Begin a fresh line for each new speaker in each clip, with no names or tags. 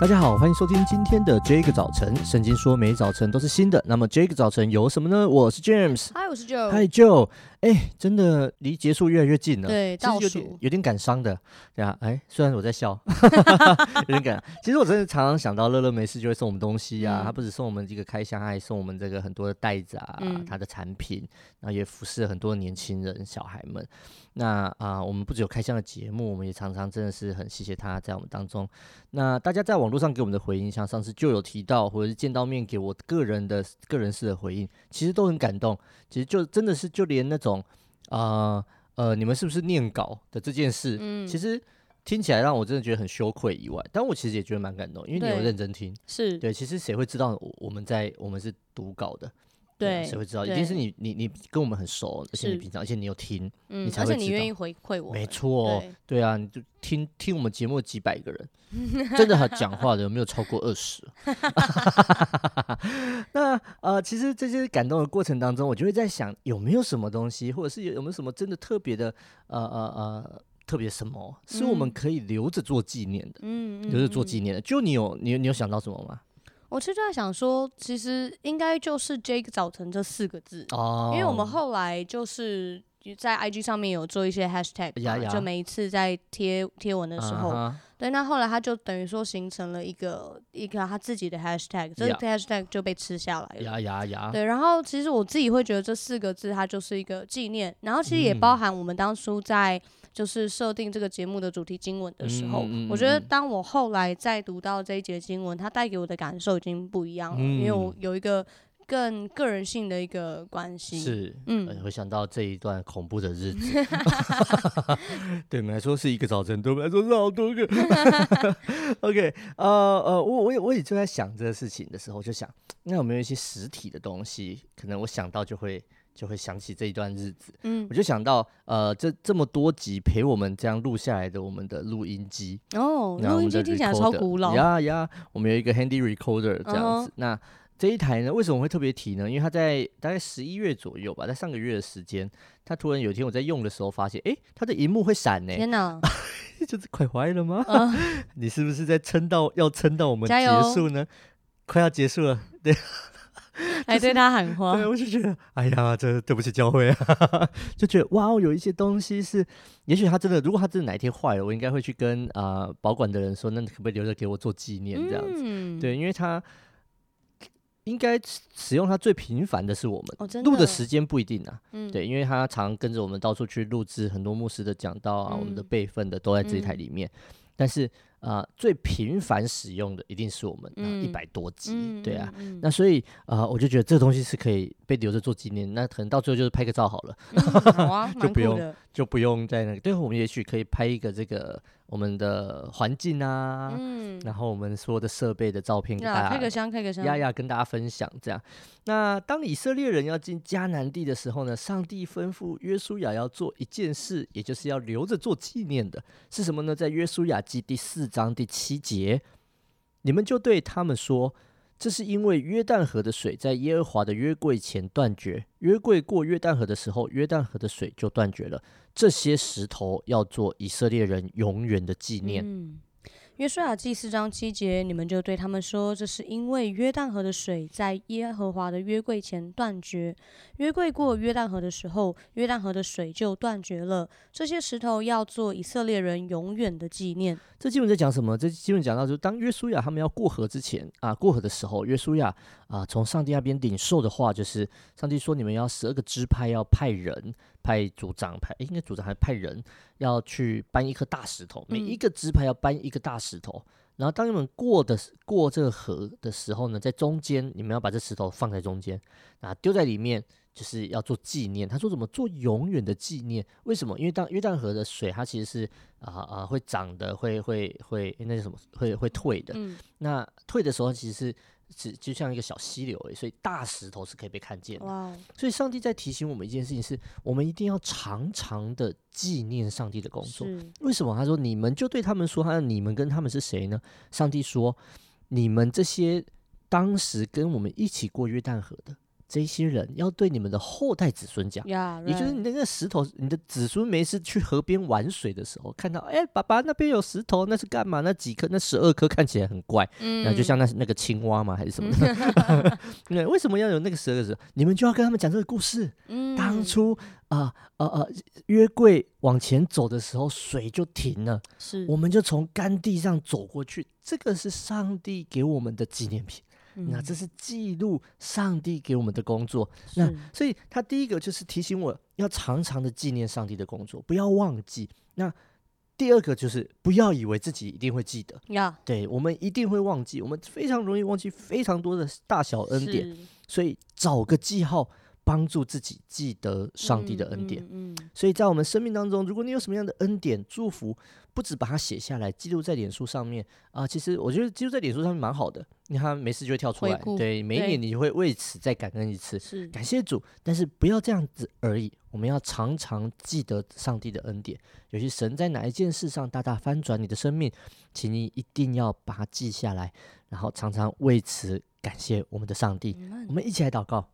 大家好，欢迎收听今天的这个早晨。圣经说每早晨都是新的，那么这个早晨有什么呢？我是 James，
嗨，我是 Joe，
嗨 Joe。哎，真的离结束越来越近了，
对，倒数
有点感伤的，对啊。哎，虽然我在笑，有点感。其实我真的常常想到乐乐没事就会送我们东西啊，嗯、他不止送我们这个开箱，他还送我们这个很多的袋子啊，嗯、他的产品，然后也服侍了很多年轻人、小孩们。那啊、呃，我们不只有开箱的节目，我们也常常真的是很谢谢他在我们当中。那大家在网络上给我们的回应，像上次就有提到，或者是见到面给我个人的个人式的回应，其实都很感动。其实就真的是就连那种啊呃，呃，你们是不是念稿的这件事，嗯，其实听起来让我真的觉得很羞愧以外，但我其实也觉得蛮感动，因为你有认真听，
是
对。其实谁会知道我们在我们是读稿的？
对，
谁会知道？一定是你，你，你跟我们很熟，而且你平常，而且你有听，你才会知道。
而且你愿意回馈我。
没错，对啊，你就听听我们节目几百个人，真的他讲话的有没有超过二十？那呃，其实这些感动的过程当中，我就会在想，有没有什么东西，或者是有有没有什么真的特别的，呃呃呃，特别什么，是我们可以留着做纪念的？嗯，留着做纪念的。就你有你有你有想到什么吗？
我其实就在想说，其实应该就是 “Jake 早晨”这四个字，oh. 因为我们后来就是在 IG 上面有做一些 yeah. 就每一次在贴贴文的时候，uh huh. 对，那后来他就等于说形成了一个一个他自己的 hashtag，这个 hashtag 就被吃下来了，呀呀呀，对，然后其实我自己会觉得这四个字它就是一个纪念，然后其实也包含我们当初在。就是设定这个节目的主题经文的时候，我觉得当我后来再读到这一节经文，它带给我的感受已经不一样了，嗯、因为我有一个更个人性的一个关系。是，嗯，
会想到这一段恐怖的日子，对我们来说是一个早晨，对我们来说是好多个。OK，呃呃，我我也我也就在想这个事情的时候，就想那有没有一些实体的东西，可能我想到就会。就会想起这一段日子，嗯，我就想到，呃，这这么多集陪我们这样录下来的我们的录音机
哦，录音机听起来超古老
呀呀，我们有一个 handy recorder 这样子。哦、那这一台呢，为什么会特别提呢？因为它在大概十一月左右吧，在上个月的时间，它突然有一天我在用的时候发现，哎，它的荧幕会闪呢。天哪，就是快坏了吗？哦、你是不是在撑到要撑到我们结束呢？快要结束了，对。
还对他喊话，
对，我就觉得，哎呀，这对不起教会啊，就觉得哇哦，有一些东西是，也许他真的，如果他真的哪一天坏了，我应该会去跟啊、呃、保管的人说，那你可不可以留着给我做纪念这样子？嗯、对，因为他应该使用它最频繁的是我们，录、哦、的，的。时间不一定啊，嗯、对，因为他常跟着我们到处去录制很多牧师的讲道啊，嗯、我们的备份的都在这一台里面，嗯、但是。啊、呃，最频繁使用的一定是我们一百、嗯、多集，嗯、对啊，嗯、那所以啊、呃，我就觉得这个东西是可以被留着做纪念，那可能到最后就是拍个照好了，嗯、好啊、就不用就不用在那个，对，我们也许可以拍一个这个。我们的环境啊，嗯，然后我们所有的设备的照片给大家，开个箱，开个箱，丫丫，跟大家分享这样。那当以色列人要进迦南地的时候呢，上帝吩咐约书亚要做一件事，也就是要留着做纪念的，是什么呢？在约书亚记第四章第七节，你们就对他们说。这是因为约旦河的水在耶和华的约柜前断绝，约柜过约旦河的时候，约旦河的水就断绝了。这些石头要做以色列人永远的纪念。约书亚记四章七节，你们就对他们说：“这是因为约旦河的水在耶和华的约柜前断绝，约柜过约旦河的时候，约旦河的水就断绝了。这些石头要做以色列人永远的纪念。”这基本在讲什么？这基本讲到，就是当约书亚他们要过河之前啊，过河的时候，约书亚啊从上帝那边领受的话，就是上帝说：“你们要十二个支派要派人。”派组长派，应该组长还派人要去搬一颗大石头，每一个支派要搬一个大石头。嗯、然后当你们过的过这个河的时候呢，在中间你们要把这石头放在中间，啊，丢在里面，就是要做纪念。他说怎么做永远的纪念？为什么？因为当约旦河的水，它其实是啊啊会涨的，会会会那是什么？会会退的。嗯、那退的时候其实是。是就像一个小溪流诶，所以大石头是可以被看见的。哇！所以上帝在提醒我们一件事情是，是我们一定要常常的纪念上帝的工作。为什么？他说：“你们就对他们说，他说你们跟他们是谁呢？”上帝说：“你们这些当时跟我们一起过约旦河的，这些人要对你们的后代子孙讲，yeah, right. 也就是你那个石头，你的子孙没事去河边玩水的时候，看到哎、欸，爸爸那边有石头，那是干嘛？那几颗？那十二颗看起来很怪，嗯，然后就像那那个青蛙吗？还是什么的？对，为什么要有那个十二个石头？你们就要跟他们讲这个故事。嗯，当初啊啊啊，约柜往前走的时候，水就停了，是，我们就从干地上走过去。这个是上帝给我们的纪念品。那这是记录上帝给我们的工作，那所以他第一个就是提醒我要常常的纪念上帝的工作，不要忘记。那第二个就是不要以为自己一定会记得，对，我们一定会忘记，我们非常容易忘记非常多的大小恩典，所以找个记号。帮助自己记得上帝的恩典，嗯嗯。嗯、所以在我们生命当中，如果你有什么样的恩典祝福，不止把它写下来，记录在脸书上面啊、呃，其实我觉得记录在脸书上面蛮好的，你看没事就会跳出来，对，每一年你会为此再感恩一次，感谢主，但是不要这样子而已，我们要常常记得上帝的恩典，尤其神在哪一件事上大大翻转你的生命，请你一定要把它记下来，然后常常为此感谢我们的上帝，嗯、我们一起来祷告。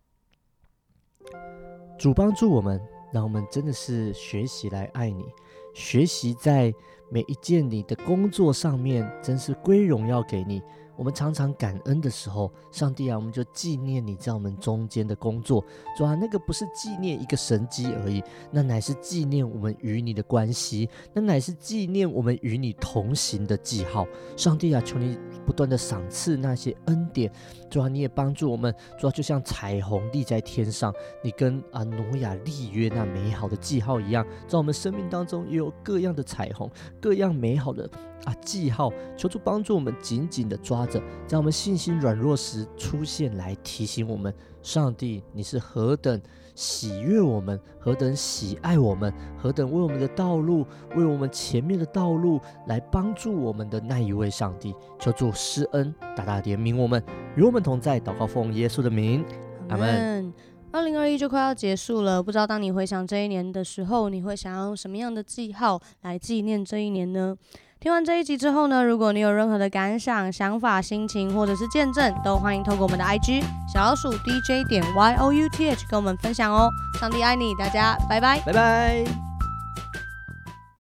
主帮助我们，让我们真的是学习来爱你，学习在每一件你的工作上面，真是归荣耀给你。我们常常感恩的时候，上帝啊，我们就纪念你在我们中间的工作。主啊，那个不是纪念一个神迹而已，那乃是纪念我们与你的关系，那乃是纪念我们与你同行的记号。上帝啊，求你不断的赏赐那些恩典。主啊，你也帮助我们。主啊，就像彩虹立在天上，你跟啊挪亚立约那美好的记号一样，在我们生命当中也有各样的彩虹，各样美好的。啊，记号，求主帮助我们紧紧的抓着，在我们信心软弱时出现，来提醒我们：上帝，你是何等喜悦我们，何等喜爱我们，何等为我们的道路，为我们前面的道路来帮助我们的那一位上帝。求主施恩，大大怜悯我们，与我们同在。祷告奉耶稣的名，阿门。
二零二一就快要结束了，不知道当你回想这一年的时候，你会想要用什么样的记号来纪念这一年呢？听完这一集之后呢，如果你有任何的感想、想法、心情或者是见证，都欢迎透过我们的 IG 小老鼠 DJ 点 Y O U T H 跟我们分享哦。上帝爱你，大家拜拜，
拜拜。